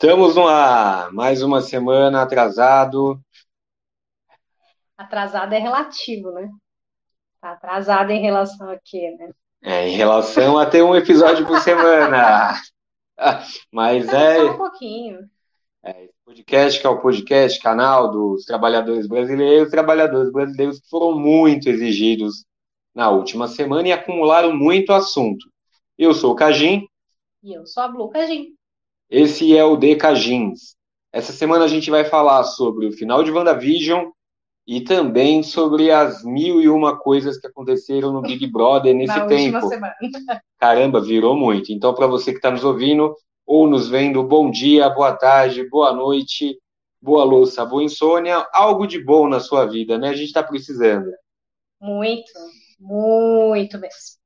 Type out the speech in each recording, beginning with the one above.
Estamos no ar, mais uma semana atrasado. Atrasado é relativo, né? Tá atrasado em relação a quê, né? É, em relação a ter um episódio por semana. Mas Não, é, Só um pouquinho. é podcast que é o podcast, canal dos trabalhadores brasileiros, trabalhadores brasileiros que foram muito exigidos na última semana e acumularam muito assunto. Eu sou o Cajim, E eu sou a Blue Cagin. Esse é o DK Jeans. Essa semana a gente vai falar sobre o final de WandaVision e também sobre as mil e uma coisas que aconteceram no Big Brother nesse Na tempo. semana. Caramba, virou muito. Então, para você que está nos ouvindo ou nos vendo, bom dia, boa tarde, boa noite, boa louça, boa insônia, algo de bom na sua vida, né? A gente está precisando. Muito, muito mesmo.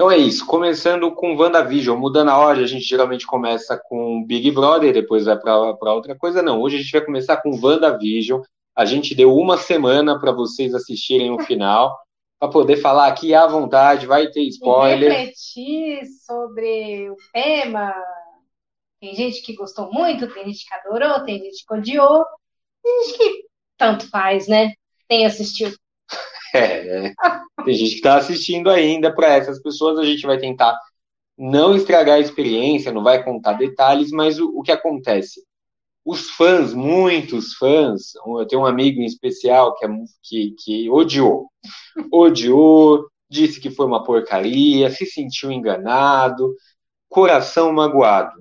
Então é isso, começando com WandaVision, mudando a ordem, a gente geralmente começa com Big Brother, depois vai para outra coisa. Não, hoje a gente vai começar com WandaVision. A gente deu uma semana para vocês assistirem o final, para poder falar aqui à vontade, vai ter E spoiler. refletir sobre o tema. Tem gente que gostou muito, tem gente que adorou, tem gente que odiou, tem gente que tanto faz, né? Tem assistido. É, é. Tem gente que está assistindo ainda. Para essas pessoas, a gente vai tentar não estragar a experiência, não vai contar detalhes, mas o, o que acontece? Os fãs, muitos fãs, eu tenho um amigo em especial que, é, que, que odiou. Odiou, disse que foi uma porcaria, se sentiu enganado, coração magoado.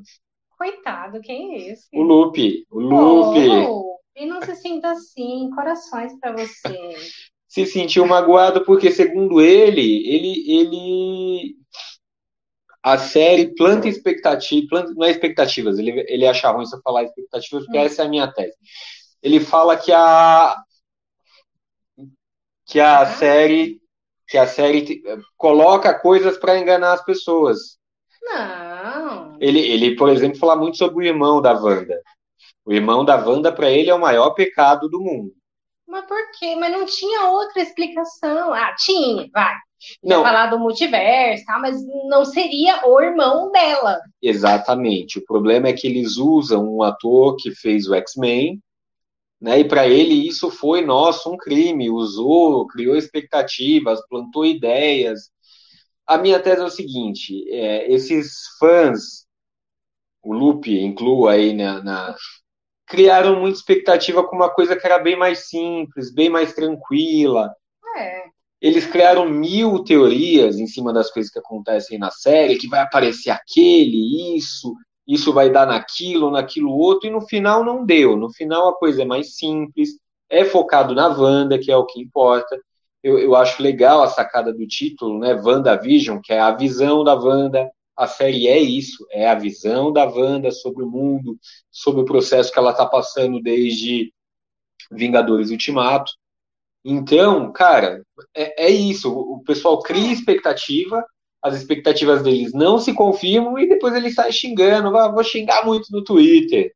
Coitado, quem é esse? O Lupe, o Lupe. Oh, e não se sinta assim, corações pra você. se sentiu magoado porque, segundo ele, ele, ele a série planta expectativa, planta, não é expectativas, ele, ele acha ruim se eu falar expectativas, porque Hum. essa é a minha tese. Ele fala que a que a Ah. série que a série coloca coisas para enganar as pessoas. Não. Ele, ele, por exemplo, fala muito sobre o irmão da Wanda. O irmão da Wanda, para ele, é o maior pecado do mundo. Mas por quê? Mas não tinha outra explicação. Ah, tinha, vai. Não, falar do multiverso, tá? mas não seria o irmão dela. Exatamente. O problema é que eles usam um ator que fez o X-Men, né? E para ele isso foi, nossa, um crime. Usou, criou expectativas, plantou ideias. A minha tese é o seguinte: é, esses fãs, o Lupe incluo aí na, na- criaram muita expectativa com uma coisa que era bem mais simples, bem mais tranquila. É. Eles criaram mil teorias em cima das coisas que acontecem na série, que vai aparecer aquele, isso, isso vai dar naquilo, naquilo outro, e no final não deu. No final a coisa é mais simples, é focado na Wanda, que é o que importa. Eu, eu acho legal a sacada do título, né? WandaVision, que é a visão da Wanda. A série é isso, é a visão da Wanda sobre o mundo, sobre o processo que ela está passando desde Vingadores Ultimato. Então, cara, é, é isso. O pessoal cria expectativa, as expectativas deles não se confirmam e depois eles saem xingando. "Ah, vou xingar muito no Twitter.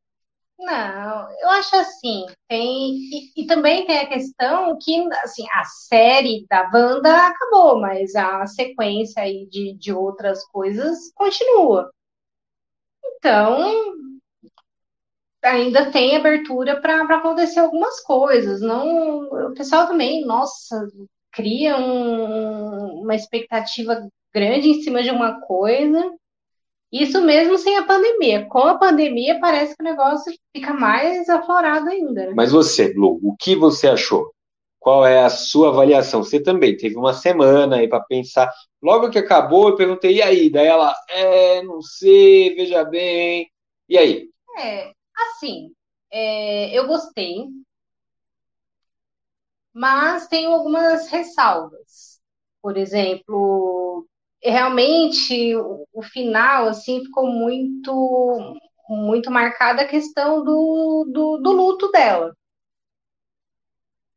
Não, eu acho assim, tem. E, e também tem a questão que, assim, a série da Wanda acabou, mas a sequência aí de, de outras coisas continua. Então, ainda tem abertura para acontecer algumas coisas. Não, o pessoal também, nossa, cria um- uma expectativa grande em cima de uma coisa. Isso mesmo sem a pandemia. Com a pandemia, parece que o negócio fica mais aflorado ainda. né? Mas você, Blue, o que você achou? Qual é a sua avaliação? Você também teve uma semana aí para pensar. Logo que acabou, eu perguntei, e aí? Daí ela, é, não sei, veja bem. E aí? É, assim, é, eu gostei, mas tenho algumas ressalvas. Por exemplo, realmente o, o final assim ficou muito muito marcada a questão do, do, do luto dela.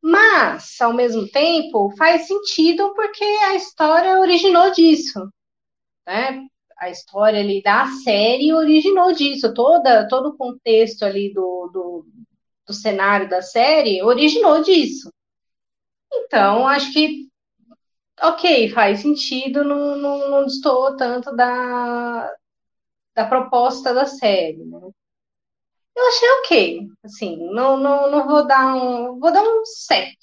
Mas, ao mesmo tempo, faz sentido porque a história originou disso, né? A história ali da série originou disso, toda, todo o contexto ali do, do, do cenário da série originou disso. Então, acho que, ok, faz sentido, não, não, não destoou tanto da, da proposta da série, né? Eu achei ok. Assim, não, não, não vou dar um. Vou dar um 7.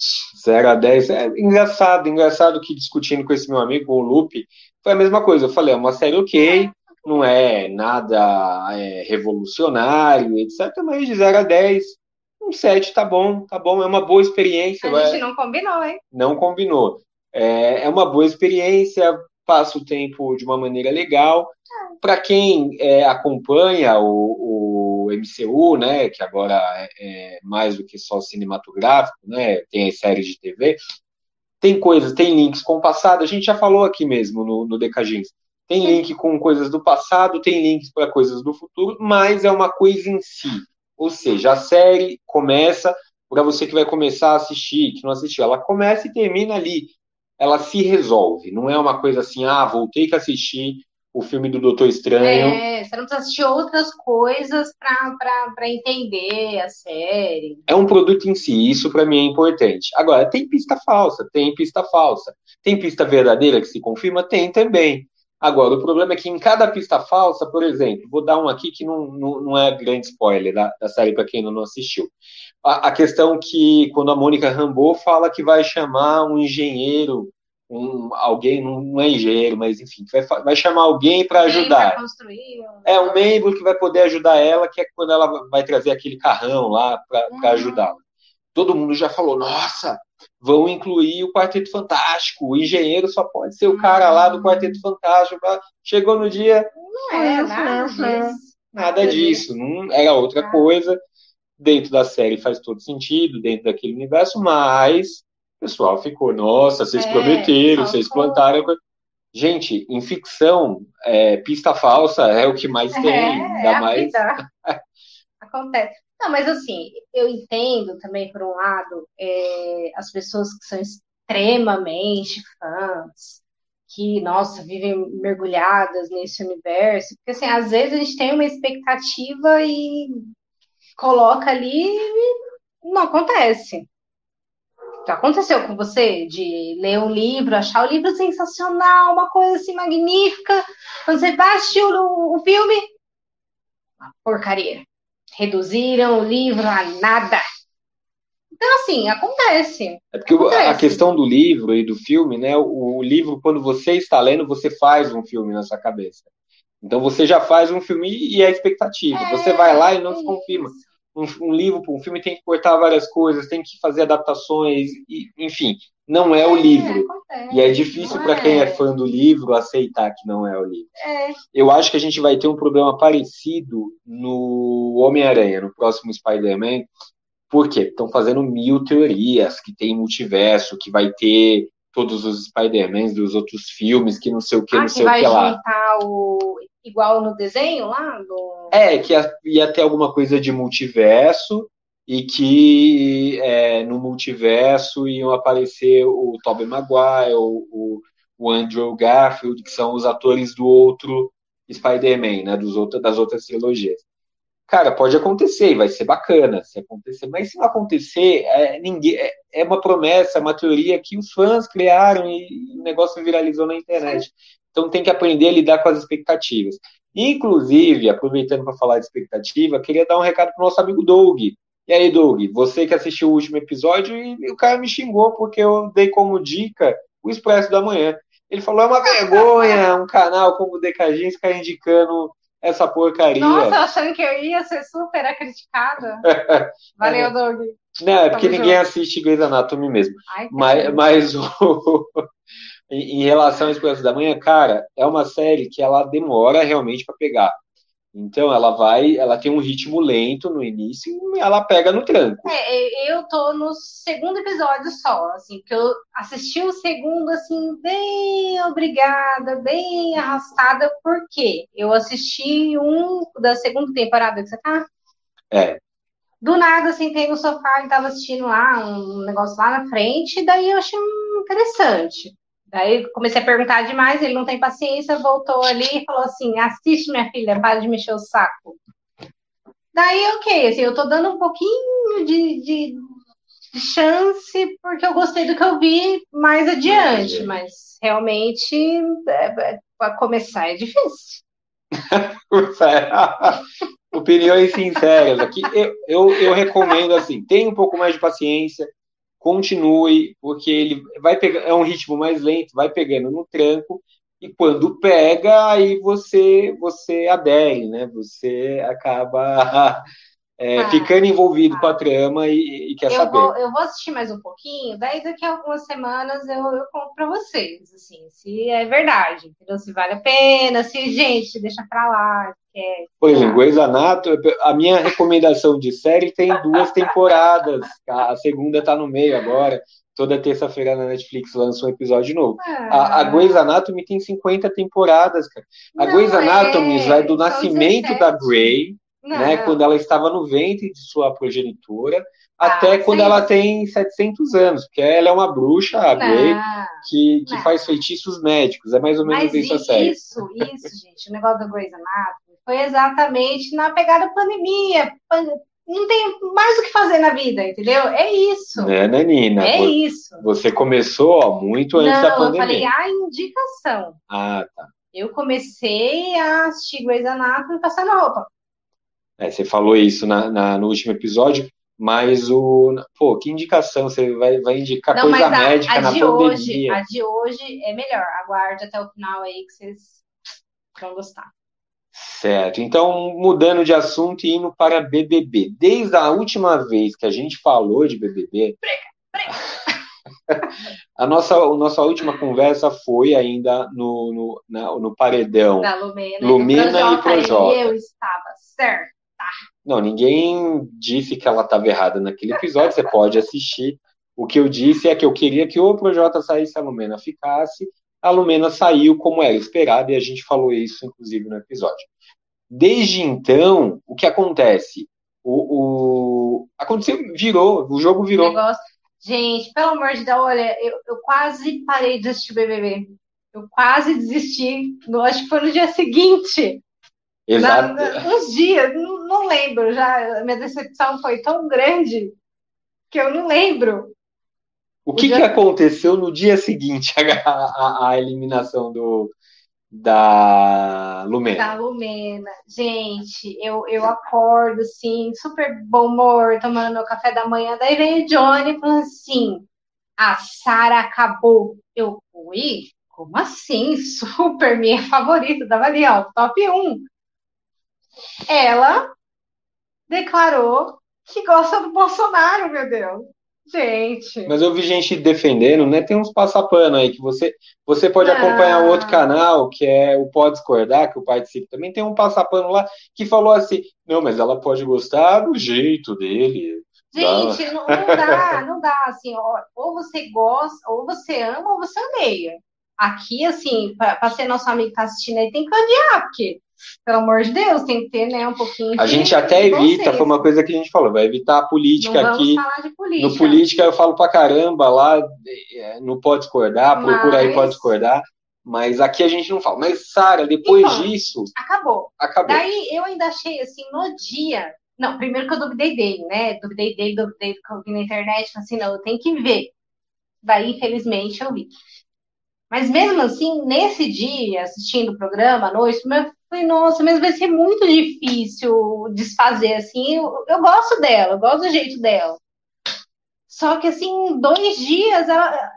0 a 10. É engraçado, engraçado que discutindo com esse meu amigo, o Lupe, foi a mesma coisa. Eu falei, é uma série ok, não é nada é, revolucionário, etc. Mas de 0 a 10, um 7 tá bom, tá bom, é uma boa experiência. A gente não combinou, hein? Não combinou. É, é uma boa experiência, passa o tempo de uma maneira legal. Para quem é, acompanha o, o, MCU, né, que agora é, é, mais do que só cinematográfico, né, tem as séries de TV, tem coisas, tem links com o passado, a gente já falou aqui mesmo no, no Decagins. Tem link com coisas do passado, tem links para coisas do futuro, mas é uma coisa em si. Ou seja, a série começa, para você que vai começar a assistir, que não assistiu, ela começa e termina ali. Ela se resolve. Não é uma coisa assim, ah, voltei que assistir o filme do Doutor Estranho. É, você não precisa assistir outras coisas para entender a série. É um produto em si, isso para mim é importante. Agora, tem pista falsa, tem pista falsa. Tem pista verdadeira que se confirma? Tem também. Agora, o problema é que em cada pista falsa, por exemplo, vou dar um aqui que não, não, não é grande spoiler da, da série para quem ainda não assistiu. A, a, questão que, quando a Mônica Rambeau fala que vai chamar um engenheiro, um, alguém, não é engenheiro, mas enfim, vai, vai chamar alguém para ajudar. É um membro que vai poder ajudar ela, que é quando ela vai trazer aquele carrão lá para uhum. ajudá-la. Todo mundo já falou, nossa, vão incluir o Quarteto Fantástico. O engenheiro só pode ser o cara lá do Quarteto Fantástico. Chegou no dia. Não é nada disso. Nada disso. Não era outra coisa. Dentro da série faz todo sentido, dentro daquele universo, mas o pessoal ficou, nossa, vocês é, prometeram, vocês plantaram. Gente, em ficção, é, pista falsa é o que mais tem. É, ainda é mais. Acontece. Não, mas assim, eu entendo também, por um lado, é, as pessoas que são extremamente fãs, que, nossa, vivem mergulhadas nesse universo, porque assim, às vezes a gente tem uma expectativa e coloca ali e não acontece. Já aconteceu com você de ler um livro, achar o livro sensacional, uma coisa assim magnífica, quando você assistir o, o filme, uma porcaria reduziram o livro a nada. Então, assim, acontece. É porque acontece. a questão do livro e do filme, né? O, o, livro, quando você está lendo, você faz um filme na sua cabeça. Então você já faz um filme e é expectativa. É, você vai lá e não se confirma. Um, um livro, um filme tem que cortar várias coisas, tem que fazer adaptações, e, enfim não é o livro. Acontece, e é difícil para quem é. é fã do livro aceitar que não é o livro. É. Eu acho que a gente vai ter um problema parecido no Homem-Aranha, no próximo Spider-Man. Por quê? Estão fazendo mil teorias que tem multiverso, que vai ter todos os Spider-Mans dos outros filmes, que não sei o que, ah, não que sei o que lá. juntar o... igual no desenho lá? Do... É, que ia, ia ter alguma coisa de multiverso, e que é, no multiverso iam aparecer o Tobey Maguire, o, o, Andrew Garfield, que são os atores do outro Spider-Man, né, dos outro, das outras trilogias. Cara, pode acontecer e vai ser bacana se acontecer, mas se não acontecer, é, ninguém, é, é uma promessa, é uma teoria que os fãs criaram e, e o negócio viralizou na internet. Então tem que aprender a lidar com as expectativas. Inclusive, aproveitando para falar de expectativa, queria dar um recado para o nosso amigo Doug, e aí, Doug, você que assistiu o último episódio e o cara me xingou porque eu dei como dica o Expresso da Manhã. Ele falou: é uma vergonha um canal como o Decagins ficar indicando essa porcaria. Nossa, achando que eu ia ser super criticada. Valeu, Doug. Não, é porque Tamo ninguém junto. assiste Grey's Anatomy mesmo. Ai, mas, mas o, em relação ao Expresso da Manhã, cara, é uma série que ela demora realmente para pegar. Então ela vai, ela tem um ritmo lento no início e ela pega no tranco. É, eu tô no segundo episódio só, assim, porque eu assisti o segundo assim bem obrigada, bem arrastada, porque eu assisti um da segunda temporada que você tá? É. Do nada, sentei no sofá e tava assistindo lá um negócio lá na frente, e daí eu achei interessante. Aí comecei a perguntar demais, ele não tem paciência, voltou ali e falou assim: assiste, minha filha, para de mexer o saco. Daí, ok, assim, eu tô dando um pouquinho de, de, de chance, porque eu gostei do que eu vi mais adiante, mas realmente é, é, para começar é difícil. opiniões sinceras aqui. Eu, eu, eu recomendo assim, tenha um pouco mais de paciência, continue, porque ele vai pegar, é um ritmo mais lento, vai pegando no tranco, e quando pega, aí você você adere, né? Você acaba é, ah, ficando envolvido ah, com a trama e, e quer eu saber. Vou, eu vou assistir mais um pouquinho, daí daqui a algumas semanas eu, eu conto para vocês, assim, se é verdade, entendeu? Se vale a pena, se, gente, deixa pra lá. É, Por exemplo, Grey's Anatomy, a minha recomendação de série tem duas temporadas, a segunda tá no meio agora, toda terça-feira na Netflix lança um episódio novo. Ah. A, a Grey's Anatomy tem 50 temporadas, cara. A Não, Grey's Anatomy é, vai do nascimento 17. da Grey né, quando ela estava no ventre de sua progenitora, ah, até quando ela tem 700 anos, porque ela é uma bruxa, a Grey, que, que faz feitiços médicos, é mais ou menos Mas isso a série. Isso, isso, gente, o negócio da Grey's Anatomy foi exatamente na pegada pandemia, não tem mais o que fazer na vida, entendeu? É isso. Né, Nanina? É isso. Você começou ó, muito antes não, da pandemia. eu falei a indicação. Ah, tá. Eu comecei a assistir Grey's Anatomy passando roupa. É, você falou isso na, na, no último episódio, mas o. Pô, que indicação? Você vai, vai indicar Não, coisa a, médica a na de pandemia. Hoje, a de hoje é melhor. Aguarde até o final aí que vocês vão gostar. Certo. Então, mudando de assunto e indo para BBB. Desde a última vez que a gente falou de BBB. a, nossa, a nossa última conversa foi ainda no, no, na, no paredão. Da Lumena, Lumena e Projota. E eu estava certo. Não, ninguém disse que ela estava errada naquele episódio, você pode assistir. O que eu disse é que eu queria que o Projota saísse, a Lumena ficasse. A Lumena saiu como era esperado e a gente falou isso, inclusive, no episódio. Desde então, o que acontece? O, o... aconteceu, virou, o jogo virou. Negócio... Gente, pelo amor de Deus, olha, eu, eu quase parei de assistir o BBB. Eu quase desisti. acho que foi no dia seguinte. Exato. Na, uns dias, não, não lembro já. Minha decepção foi tão grande que eu não lembro. O que, o que aconteceu no dia seguinte à, à, eliminação do, da Lumena? Da Lumena. Gente, eu, eu acordo, assim, super bom humor, tomando meu café da manhã. Daí vem o Johnny falando assim: a Sara acabou. Eu, fui? Como assim? Super minha favorita, tava ali, ó, top 1 ela declarou que gosta do Bolsonaro, meu Deus. Gente. Mas eu vi gente defendendo, né? Tem uns passapano aí que você você pode ah. acompanhar o outro canal, que é o Pode Discordar, que eu participo também. Tem um passapano lá que falou assim: não, mas ela pode gostar do jeito dele. Gente, não, não dá, não dá. Assim, ó, ou você gosta, ou você ama, ou você odeia. Aqui, assim, para ser nosso amigo que tá assistindo aí, tem que odiar, porque pelo amor de Deus, tem que ter né, um pouquinho. A gente até evita, foi uma coisa que a gente falou, vai evitar a política Não aqui. Falar de política. No política eu falo pra caramba, lá é, não pode discordar, mas... procura aí pode discordar. Mas aqui a gente não fala. Mas, Sara, depois então, disso. Acabou. Acabou. Daí eu ainda achei assim, no dia. Não, primeiro que eu duvidei dele, né? Duvidei dele, duvidei do que eu vi na internet. Assim, não, eu tenho que ver. Daí, infelizmente, eu vi. Mas mesmo assim, nesse dia, assistindo o programa à noite, eu falei, nossa, mas vai ser muito difícil desfazer assim. Eu, eu gosto dela, eu gosto do jeito dela. Só que assim, dois dias ela,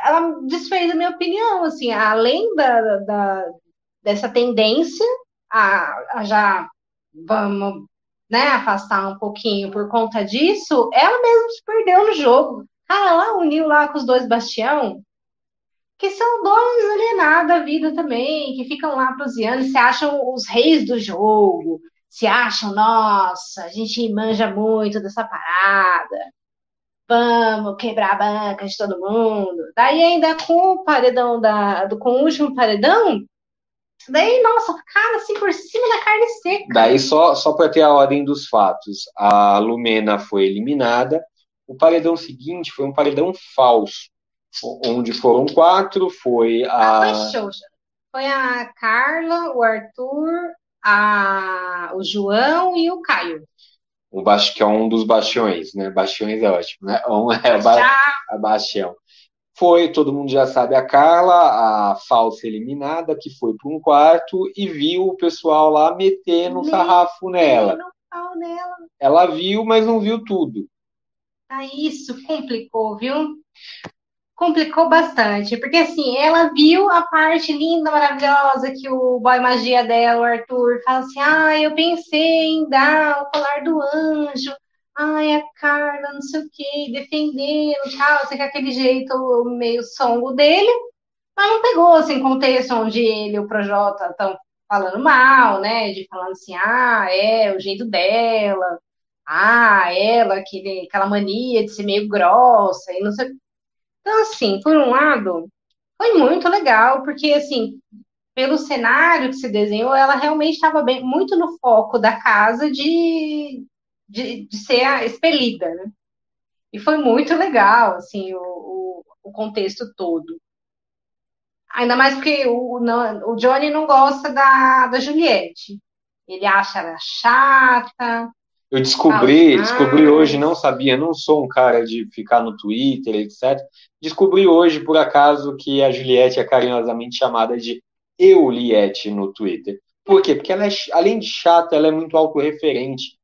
ela desfez a minha opinião, assim, além da, da dessa tendência a, a já vamos né, afastar um pouquinho por conta disso, ela mesma se perdeu no jogo. Cara, ela uniu lá com os dois Bastião, que são dois alienados da vida também, que ficam lá proseando, se acham os reis do jogo, se acham, nossa, a gente manja muito dessa parada, vamos quebrar a banca de todo mundo. Daí ainda com o paredão da, do, com o último paredão, daí, nossa, cara, assim por cima da carne seca. Daí só, só para ter a ordem dos fatos, a Lumena foi eliminada, o paredão seguinte foi um paredão falso onde foram quatro, foi a. Ah, foi a Carla, o Arthur, a... o João e o Caio. O Bastião, um dos bastiões, né? Bastiões é ótimo, né? Um é ba... a Bastião. foi, todo mundo já sabe, a Carla, a falsa eliminada, que foi para um quarto e viu o pessoal lá metendo um sarrafo nela. nela. Ela viu, mas não viu tudo. Ah, isso complicou, viu? Complicou bastante, porque assim, ela viu a parte linda, maravilhosa que o boy magia dela, o Arthur, fala assim: ah, eu pensei em dar o colar do anjo ai, a Carla, não sei o quê, defendendo tal, sei que aquele jeito meio songo dele, mas não pegou, assim, contexto onde ele e o Projota estão falando mal, né, de falando assim, ah, é, o jeito dela, ah, ela, aquele, aquela mania de ser meio grossa, e não sei. Então, assim, por um lado, foi muito legal, porque, assim, pelo cenário que se desenhou, ela realmente estava bem, muito no foco da casa de, de, de ser expelida, né? E foi muito legal, assim, o, o, o contexto todo. Ainda mais porque o, o Johnny não gosta da, da Juliette. Ele acha ela chata. Eu descobri, descobri hoje, não sabia, não sou um cara de ficar no Twitter, etc. Descobri hoje, por acaso, que a Juliette é carinhosamente chamada de Euliette no Twitter. Por quê? Porque ela é, além de chata, ela é muito autorreferente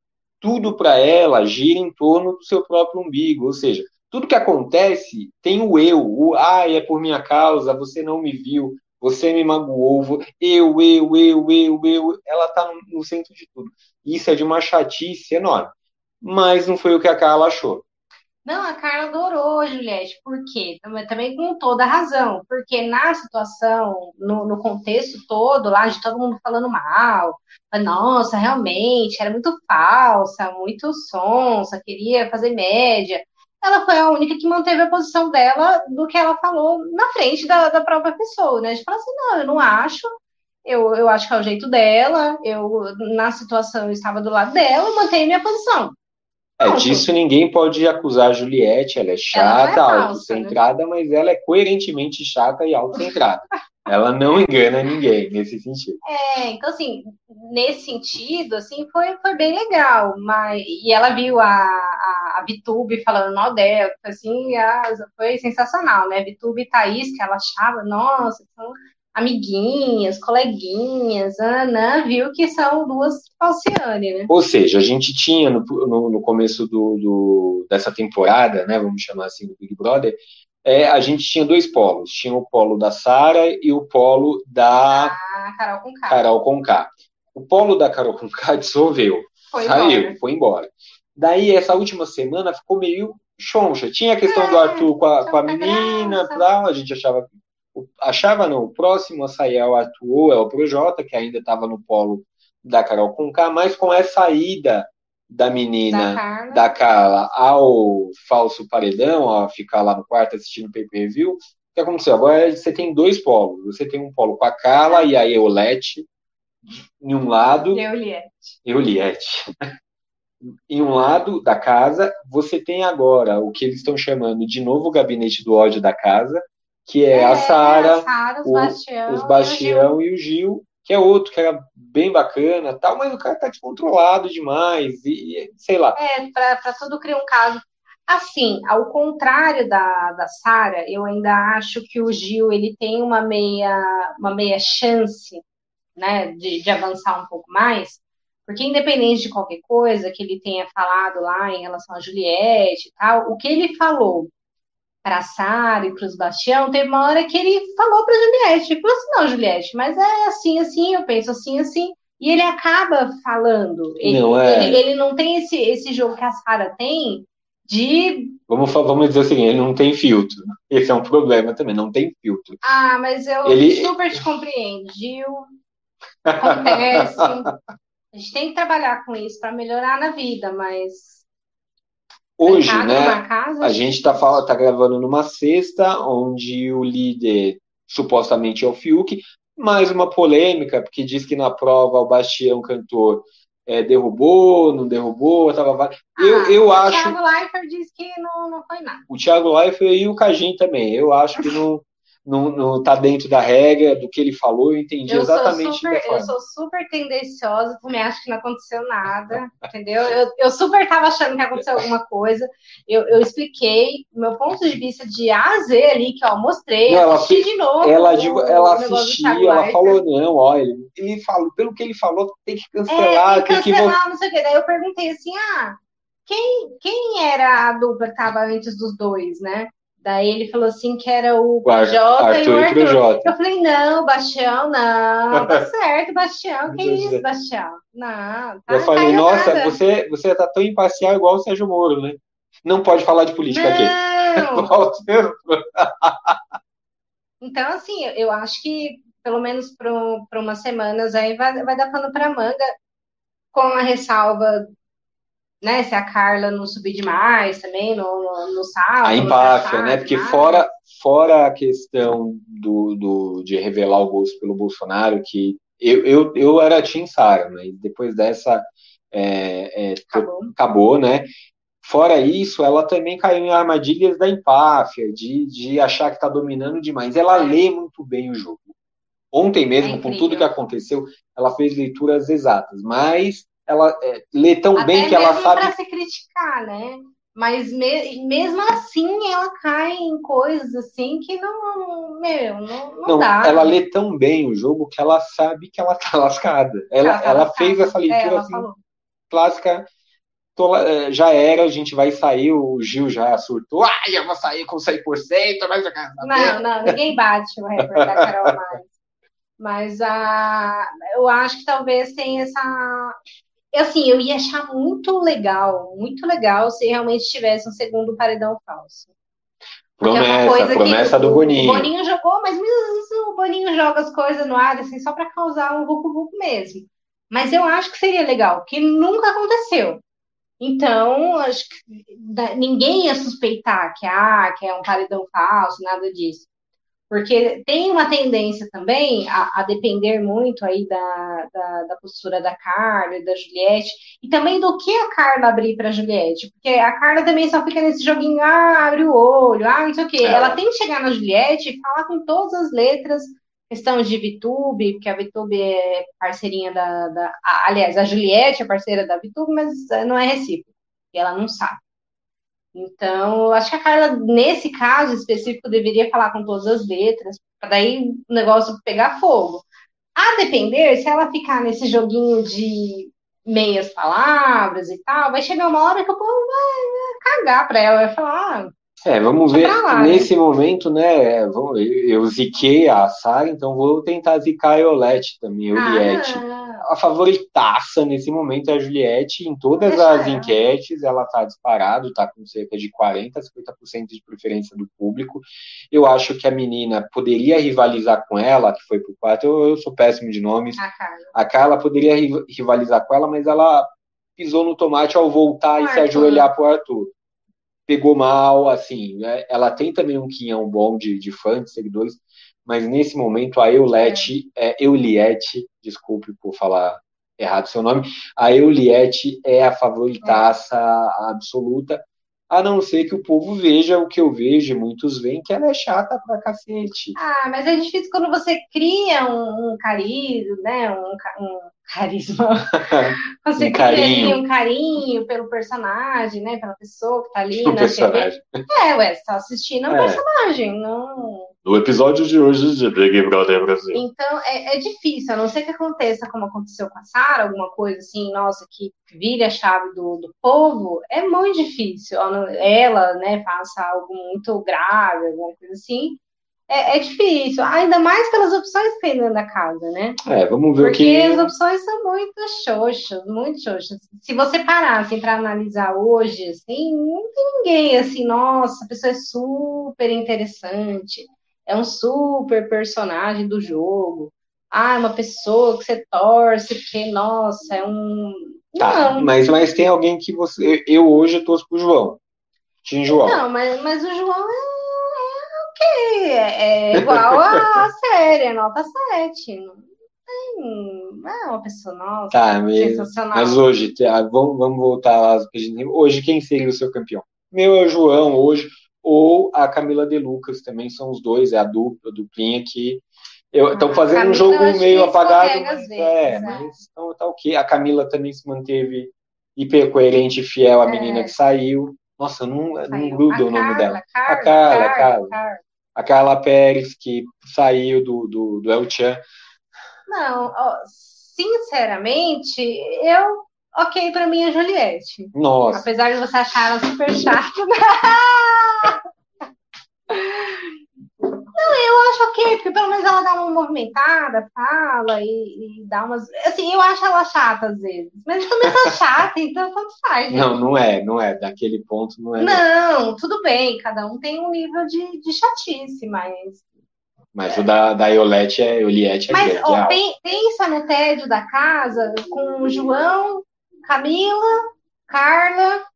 tudo para ela gira em torno do seu próprio umbigo, ou seja, tudo que acontece tem o eu, o ai, é por minha causa, você não me viu, você me magoou, eu, eu, eu, eu, eu, ela está no, centro de tudo. Isso é de uma chatice enorme. Mas não foi o que a Carla achou. Não, a Carla adorou Juliette, por quê? Também com toda razão, porque na situação, no, no, contexto todo, lá de todo mundo falando mal, nossa, realmente, era muito falsa, muito sonsa, queria fazer média. Ela foi a única que manteve a posição dela do que ela falou na frente da, da própria pessoa, né? De falar assim, não, eu não acho, eu, eu acho que é o jeito dela, eu, na situação, eu estava do lado dela, eu mantenho minha posição. É, disso ninguém pode acusar a Juliette, ela é chata, ela é autocentrada, né? mas ela é coerentemente chata e autocentrada. ela não engana ninguém nesse sentido. É, então assim, nesse sentido, assim, foi, foi bem legal, mas e ela viu a, a, a Vitube falando mal dela, assim, foi sensacional, né? Vitube e Thaís, que ela achava, nossa, são amiguinhas, coleguinhas, Ana viu que são duas Falciane, né? Ou seja, a gente tinha no, no, no começo do, do, dessa temporada, né, vamos chamar assim, do Big Brother, é, a gente tinha dois polos. Tinha o polo da Sara e o polo da ah, Carol Conká. Carol Conká. O polo da Carol Conká dissolveu. Foi saiu, embora. foi embora. Daí, essa última semana ficou meio choncha. Tinha a questão é, do Arthur com a, com a menina, tal, a gente achava achava não, o próximo a sair é o Arthur, é o Projota, que ainda estava no polo da Carol Conká, mas com essa saída da menina, da Carla. da Carla, ao falso paredão, a ficar lá no quarto assistindo o pay-per-view, o que aconteceu? Agora você tem dois polos. Você tem um polo com a Carla e a Eulete em um lado. Euliette. Euliette. Em um lado da casa, você tem agora o que eles estão chamando de novo gabinete do ódio da casa, que é, é a Sara, os, Bastião, os Bastião e o, Gil, que é outro que era bem bacana, tal, mas o cara tá descontrolado demais e, sei lá. É, para tudo criar um caso. Assim, ao contrário da, da Sara, eu ainda acho que o Gil ele tem uma meia, uma meia chance né, de, de avançar um pouco mais, porque independente de qualquer coisa que ele tenha falado lá em relação a Juliette e tal, o que ele falou para Sara e para os Bastião, teve uma hora que ele falou para Juliette, ele falou assim, não, Juliette, mas é assim, assim, eu penso assim, assim, e ele acaba falando. Ele não, é... ele, ele não tem esse, esse jogo que a Sara tem de. Vamos, vamos dizer assim, ele não tem filtro. Esse é um problema também, não tem filtro. Ah, mas eu ele... super te compreendo, Gil. Acontece. A gente tem que trabalhar com isso para melhorar na vida, mas Hoje, né? A gente está tá gravando numa sexta, onde o líder supostamente é o Fiuk, mais uma polêmica, porque diz que na prova o Bastião cantor é, derrubou, não derrubou, tava. Eu, ah, eu o acho. O Thiago Leifert disse que não, não foi nada. O Thiago Leifert e o Cajim também. Eu acho que não. Não, não tá dentro da regra, do que ele falou, eu entendi Eu sou exatamente super, da forma. eu sou super tendenciosa, também acho que não aconteceu nada, entendeu? Eu, eu super tava achando que aconteceu alguma coisa. Eu, eu expliquei meu ponto de vista de A a Z ali, que ó, mostrei, Não, ela assisti de novo. Ela, o- ela assistiu, ela falou, não, ó, ele, ele falou, pelo que ele falou, tem que É, cancelar, tem tem que que cancelar, não sei o quê. Daí eu perguntei assim, ah, quem, quem era a dupla que tava antes dos dois, né? Daí ele falou assim que era o Jota e Arthur o e Arthur. Projota. Eu falei, não, Bastião, não, tá certo, Bastião, que isso, Bastião? Não, tá, Eu tá falei, nossa, errada. você, você tá tão imparcial igual o Sérgio Moro, né? Não pode falar de política aqui. Não! Walter, Então, assim, eu- eu acho que pelo menos para umas semanas aí vai, vai dar pano para manga, com a ressalva, né? Se a Carla não subir demais também no, no, no salto. A empáfia, traçado, né? Porque demais. fora, fora a questão do, do, de revelar o gosto pelo Bolsonaro, que eu, eu, eu era Tim Sara, mas depois dessa é, é, Acabou. acabou, né? Fora isso, ela também caiu em armadilhas da empáfia, de, de achar que está dominando demais. Ela lê muito bem o jogo. Ontem mesmo, É com tudo que aconteceu, ela fez leituras exatas, mas ela é, lê tão Até bem que ela mesmo sabe. para se criticar, né? Mas me- mesmo assim ela cai em coisas assim que não, meu, não, não, Não, dá. ela lê tão bem o jogo que ela sabe que ela tá lascada. Ela, tá ela lascada. fez essa É, leitura ela assim, falou. clássica. tô eh, já era, a gente vai sair, o Gil já surtou. Ai, eu vou sair com 100%, mas. Não, não, ninguém bate o recorde da Carol mais. Mas a, eu acho que talvez tenha essa. Assim, eu ia achar muito legal, muito legal se realmente tivesse um segundo paredão falso. Porque é Promessa, que promessa do o Boninho. Boninho jogou, mas muitas vezes o Boninho joga as coisas no ar, assim, só para causar um vucu-vucu mesmo. Mas eu acho que seria legal, porque nunca aconteceu. Então, acho que ninguém ia suspeitar que, ah, que é um paredão falso, nada disso. Porque tem uma tendência também a, a depender muito aí da, da, da postura da Carla e da Juliette, e também do que a Carla abrir para a Juliette. Porque a Carla também só fica nesse joguinho, ah, abre o olho, ah, não sei o quê. É. Ela tem que chegar na Juliette e falar com todas as letras, questão de VTube, porque a VTube é parceirinha da, da. Aliás, a Juliette é parceira da VTube, mas eh, não é recíproco, e ela não sabe. Então, acho que a Carla, nesse caso específico, deveria falar com todas as letras, para daí o negócio pegar fogo. A depender, se ela ficar nesse joguinho de meias palavras e tal, vai chegar uma hora que o povo vai, vai cagar para ela, vai falar, ah, É, vamos ver. lá, né? Nesse momento, né? é, eu ziquei a Sara, então vou tentar zicar a Iolete também, a Juliette. ah, A favoritaça nesse momento é a Juliette. Em todas as enquetes, ela está disparado, está com cerca de 40%, 50% de preferência do público. Eu acho que a menina poderia rivalizar com ela, que foi pro quarto. Eu, eu sou péssimo de nomes. a Carla. A Carla poderia ri- rivalizar com ela, mas ela pisou no tomate ao voltar e se ajoelhar pro Arthur. Pegou mal, assim, né? ela tem também um quinhão bom de, de fãs, de seguidores, mas nesse momento a Eulete, é. Euliette, desculpe por falar errado seu nome, a Euliette é a favoritaça absoluta, a não ser que o povo veja o que eu vejo, e muitos veem, que ela é chata pra cacete. Ah, mas é difícil quando você cria um, um carisma, né? Um, um carisma. Você Um cria um carinho pelo personagem, né? Pela pessoa que tá ali O na personagem. TV. É, ué, você tá assistindo um É. personagem, não. No episódio de hoje de Big Brother Brasil. Então é, é difícil, a não ser que aconteça como aconteceu com a Sara, alguma coisa assim, nossa, que vire a chave do, do povo, é muito difícil. Ela, né, faça algo muito grave, alguma coisa assim. É, é difícil, ainda mais pelas opções que tem dentro da casa, né? É, vamos ver o Porque que. as opções são muito xoxas, muito xoxas. Se você parar assim, para analisar hoje, assim, não tem ninguém assim, nossa, a pessoa é super interessante, é um super personagem do jogo. Ah, é uma pessoa que você torce, porque, nossa, é um. Tá, Não, mas, mas tem alguém que você. Eu hoje torço pro João. Tim João. não, mas, mas o João é, é ok, é, é igual a, série, é nota 7. Não tem. Não é uma pessoa, nossa, Tá, mas, sensacional. mas hoje, tá, vamos, vamos voltar lá. Hoje, quem seria o seu campeão? Meu é o João, hoje, ou a Camila De Lucas, também são os dois, é a dupla, a duplinha que estão Ah, fazendo um Camila, jogo eu acho meio apagado, mas é, vezes, é. mas então, tá ok. A Camila também se manteve hiper coerente e fiel à menina que saiu. Nossa, não, não É. Saiu. gruda A o nome dela. Carla, A Carla, Carla, Carla. Carla. A Carla Pérez, que saiu do, do, do El Chan. Não, ó, sinceramente, eu. Ok, pra mim é Juliette. Nossa, Apesar de você achar ela super chata. Não, eu acho ok, porque pelo menos ela dá uma movimentada, fala e, e dá umas. Assim, eu acho ela chata às vezes. Mas eu também sou chata, então tanto faz. gente. não, não é, não é. Daquele ponto não é. Não, tudo bem, cada um tem um nível de, de chatice, mas. Mas o da, da Iolete é, Ioliette é Mas grande. ó, é pensa no tédio da casa com o João, Camila, Carla.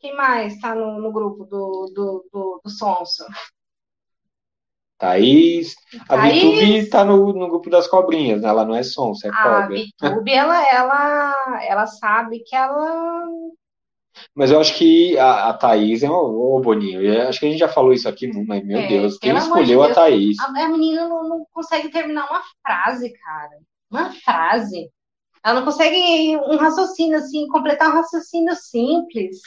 Quem mais tá no, no grupo do, do, do, do Sonso? Thaís. A Thaís. Vitube tá no, no grupo das cobrinhas, né? Ela não é sonsa, é A cobra. Vitube, ela, ela, ela sabe que ela. Mas eu acho que a, a Thaís é ô, Boninho. eu Acho que a gente já falou isso aqui, mas meu É, Deus, quem amor de escolheu a Deus. Thaís? A, a menina não, não consegue terminar uma frase, cara. Uma frase. Ela não consegue um raciocínio assim, completar um raciocínio simples.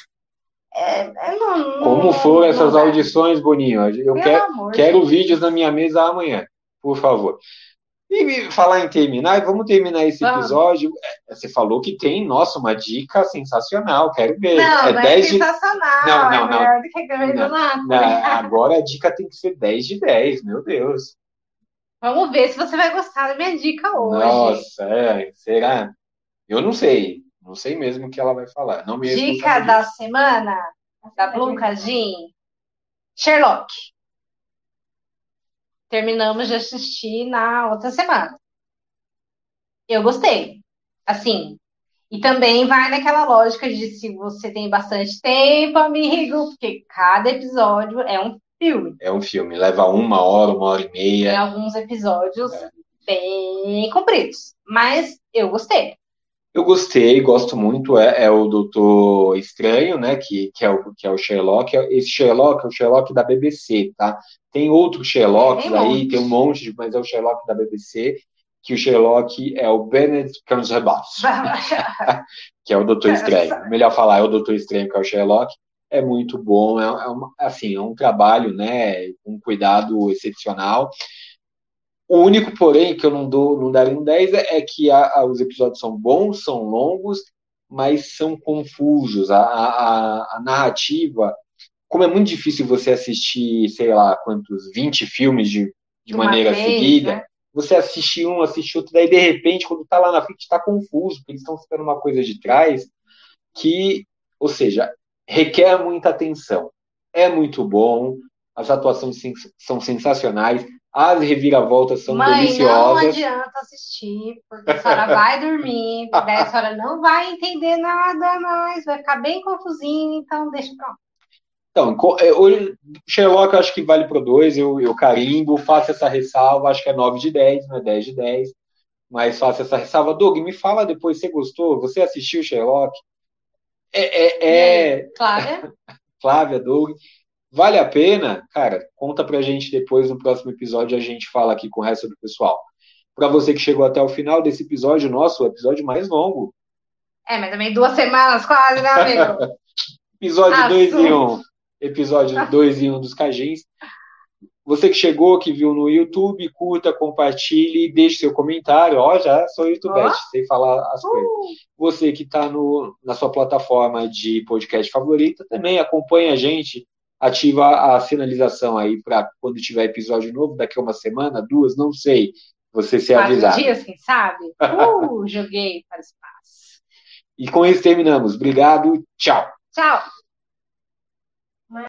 É, é, não, Como foram essas audições, Boninho? Eu Pelo quero, de quero vídeos na minha mesa amanhã, por favor. E falar em terminar, vamos terminar esse Vamos. episódio. É, Você falou que tem, nossa, uma dica sensacional, quero ver. Não, é não é 10 de. sensacional. Não, não, é não. melhor do que Grey's Não. Não, agora a dica tem que ser 10 de 10, meu Deus. Vamos ver se você vai gostar da minha dica hoje. Nossa, é, será? Eu não sei. Não sei mesmo o que ela vai falar. Não me Dica da semana da Blue Jean. Sherlock. Terminamos de assistir na outra semana. Eu gostei. Assim. E também vai naquela lógica de se você tem bastante tempo, amigo, porque cada episódio é um filme. É um filme, leva uma hora, uma hora e Tem meia. alguns episódios É. bem compridos. Mas eu gostei. Eu gostei, gosto muito. É, é o Doutor Estranho, né? Que, que, é o, que é o Sherlock. Esse Sherlock é o Sherlock da BBC, tá? Tem outros Sherlocks Tem aí, monte. tem um monte, de- mas é o Sherlock da BBC. Que o Sherlock é o Benedict Cumberbatch, que é o Doutor Estranho. Melhor falar, é o Doutor Estranho que é o Sherlock. É muito bom, é, é uma- assim, é um trabalho, né? Com um cuidado excepcional. O único, porém, que eu não dou, não daria um 10 é, é que a- a- os episódios são bons, são longos, mas são confusos. A, a, a- narrativa, como é muito difícil você assistir, sei lá, quantos, 20 filmes de, de uma maneira vez, seguida, né? você assiste um, assiste outro, daí de repente, quando tá lá na frente, tá confuso, porque eles estão esperando uma coisa de trás que, ou seja, requer muita atenção. É muito bom, as atuações sens- são sensacionais, as reviravoltas são Mãe, não deliciosas. adianta assistir, porque a senhora vai dormir, daí a senhora não vai entender nada mais, vai ficar bem confusinho, então deixa pra lá. Então, é, hoje, Sherlock eu acho que vale pro 2, eu, eu carimbo, faço essa ressalva, acho que é 9 de 10, não é 10 de 10, mas faço essa ressalva. Doug, me fala depois, você gostou? Você assistiu Sherlock? É, é, é, Flávia? Flávia, Doug, vale a pena? Cara, conta pra gente depois no próximo episódio, a gente fala aqui com o resto do pessoal. Pra você que chegou até o final desse episódio, nosso, o episódio mais longo, É, mas também duas semanas quase, né, amigo? episódio 2 Assunto. em 1, um, episódio 2 em 1 um dos Cajins. Você que chegou, que viu no YouTube, curta, compartilhe, deixe seu comentário. Ó, já sou youtubete, Ó. sei falar as coisas. Uh, Você que está na sua plataforma de podcast favorita, também acompanha a gente, ativa a sinalização aí para quando tiver episódio novo, daqui a uma semana, duas, não sei, você ser quatro avisado. dias, quem sabe? Uh, joguei para o espaço. E com isso terminamos. Obrigado, tchau. Tchau!